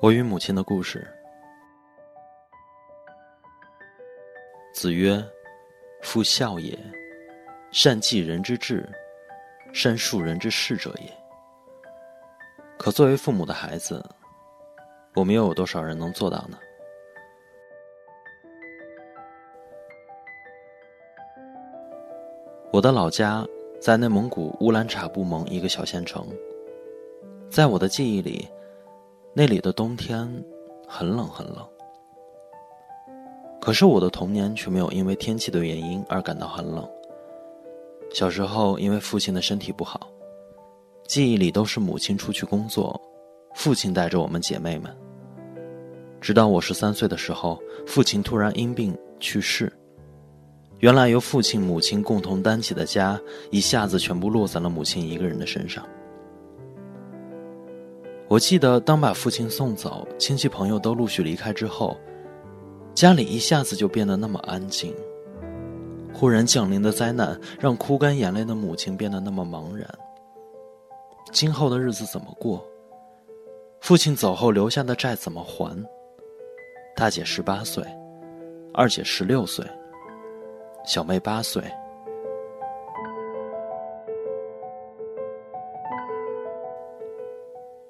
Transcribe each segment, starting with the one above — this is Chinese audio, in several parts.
我与母亲的故事。子曰：“父孝也，善继人之志，善述人之事者也。”可作为父母的孩子，我们又有多少人能做到呢？我的老家在内蒙古乌兰察布盟一个小县城，在我的记忆里。那里的冬天很冷很冷，可是我的童年却没有因为天气的原因而感到很冷。小时候因为父亲的身体不好，记忆里都是母亲出去工作，父亲带着我们姐妹们。直到我十三岁的时候，父亲突然因病去世，原来由父亲母亲共同担起的家，一下子全部落在了母亲一个人的身上。我记得，当把父亲送走，亲戚朋友都陆续离开之后，家里一下子就变得那么安静。忽然降临的灾难，让哭干眼泪的母亲变得那么茫然。今后的日子怎么过？父亲走后留下的债怎么还？大姐十八岁，二姐十六岁，小妹八岁。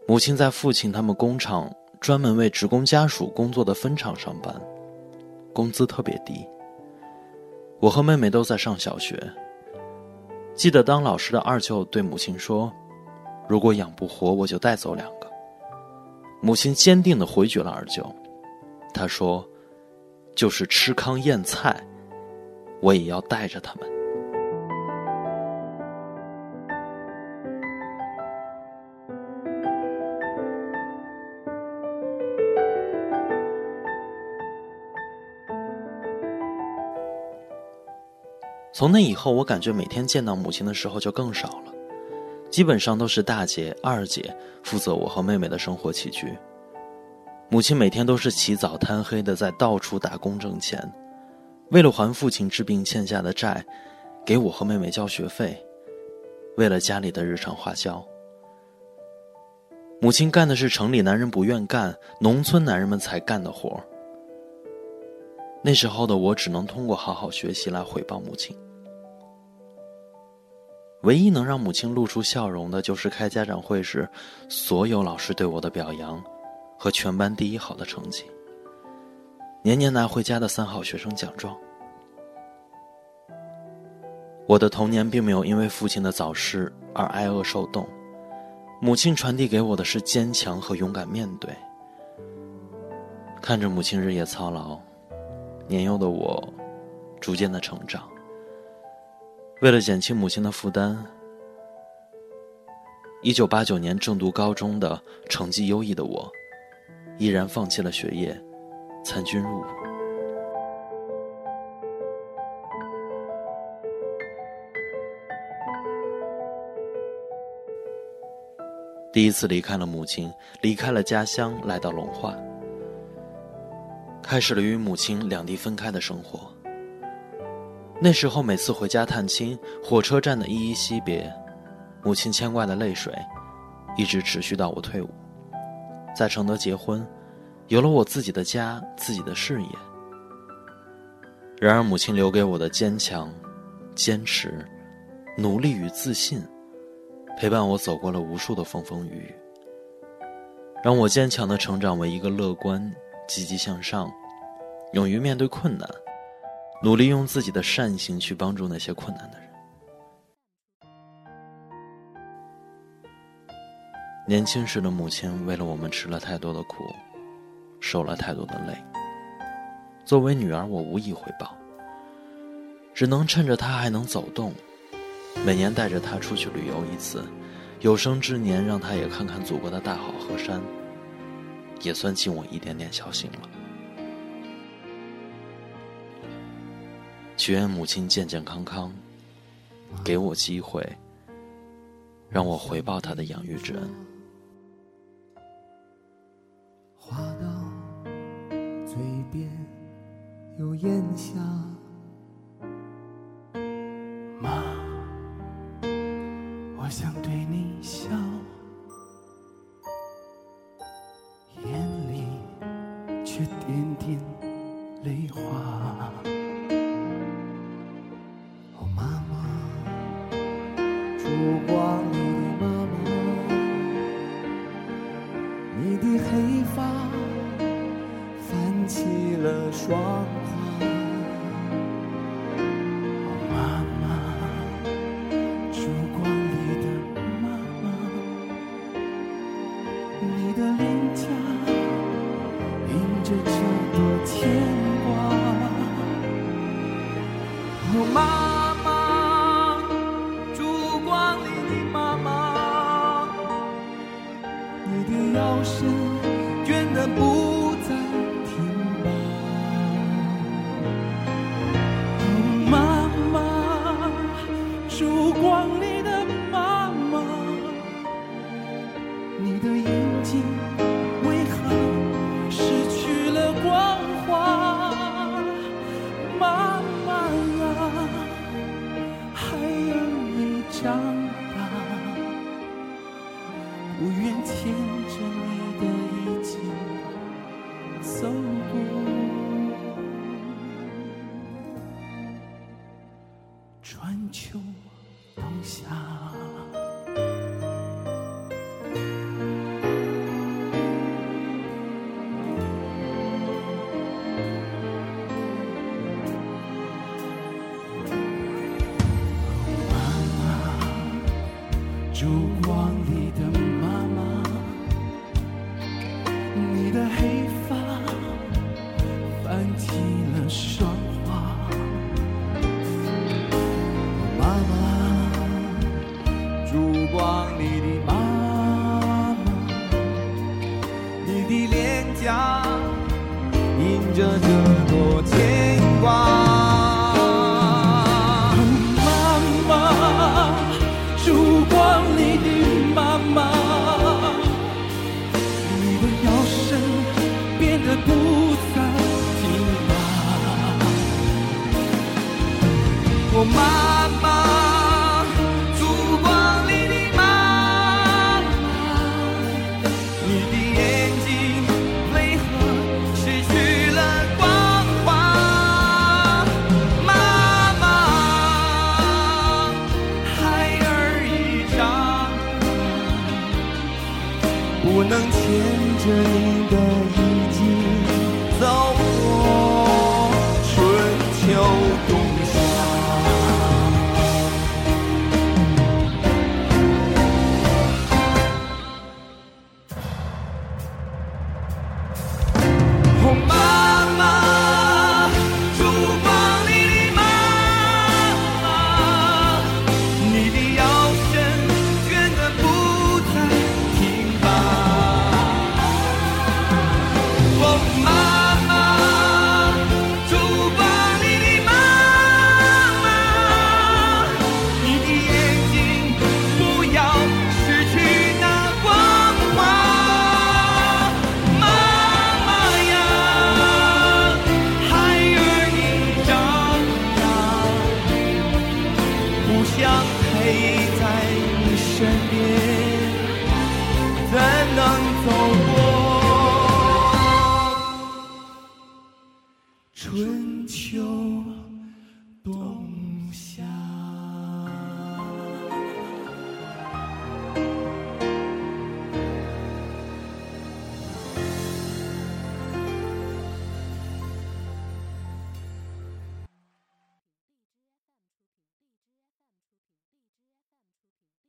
母亲在父亲他们工厂专门为职工家属工作的分厂上班，工资特别低。我和妹妹都在上小学。记得当老师的二舅对母亲说：“如果养不活，我就带走两个。”母亲坚定的回绝了二舅，他说：“就是吃糠咽菜，我也要带着他们。”从那以后，我感觉每天见到母亲的时候就更少了，基本上都是大姐、二姐负责我和妹妹的生活起居。母亲每天都是起早贪黑的在到处打工挣钱，为了还父亲治病欠下的债，给我和妹妹交学费，为了家里的日常花销。母亲干的是城里男人不愿干、农村男人们才干的活那时候的我只能通过好好学习来回报母亲。唯一能让母亲露出笑容的，就是开家长会时，所有老师对我的表扬，和全班第一好的成绩，年年拿回家的三好学生奖状。我的童年并没有因为父亲的早逝而挨饿受冻，母亲传递给我的是坚强和勇敢面对。看着母亲日夜操劳，年幼的我，逐渐的成长。为了减轻母亲的负担，一九八九年正读高中的成绩优异的我，毅然放弃了学业，参军入伍。第一次离开了母亲，离开了家乡，来到龙化，开始了与母亲两地分开的生活。那时候，每次回家探亲，火车站的依依惜别，母亲牵挂的泪水，一直持续到我退伍，在承德结婚，有了我自己的家、自己的事业。然而，母亲留给我的坚强、坚持、努力与自信，陪伴我走过了无数的风风雨雨，让我坚强的成长为一个乐观、积极向上、勇于面对困难。努力用自己的善行去帮助那些困难的人。年轻时的母亲为了我们吃了太多的苦，受了太多的累。作为女儿，我无以回报，只能趁着她还能走动，每年带着她出去旅游一次，有生之年让她也看看祖国的大好河山，也算尽我一点点孝心了。祈愿母亲健健康康，给我机会，让我回报她的养育之恩。咽下妈我想对你笑。眼里却点点泪花。声，倦的不再停吧。妈妈，烛光里的妈妈，你的眼睛。不能牵着你的衣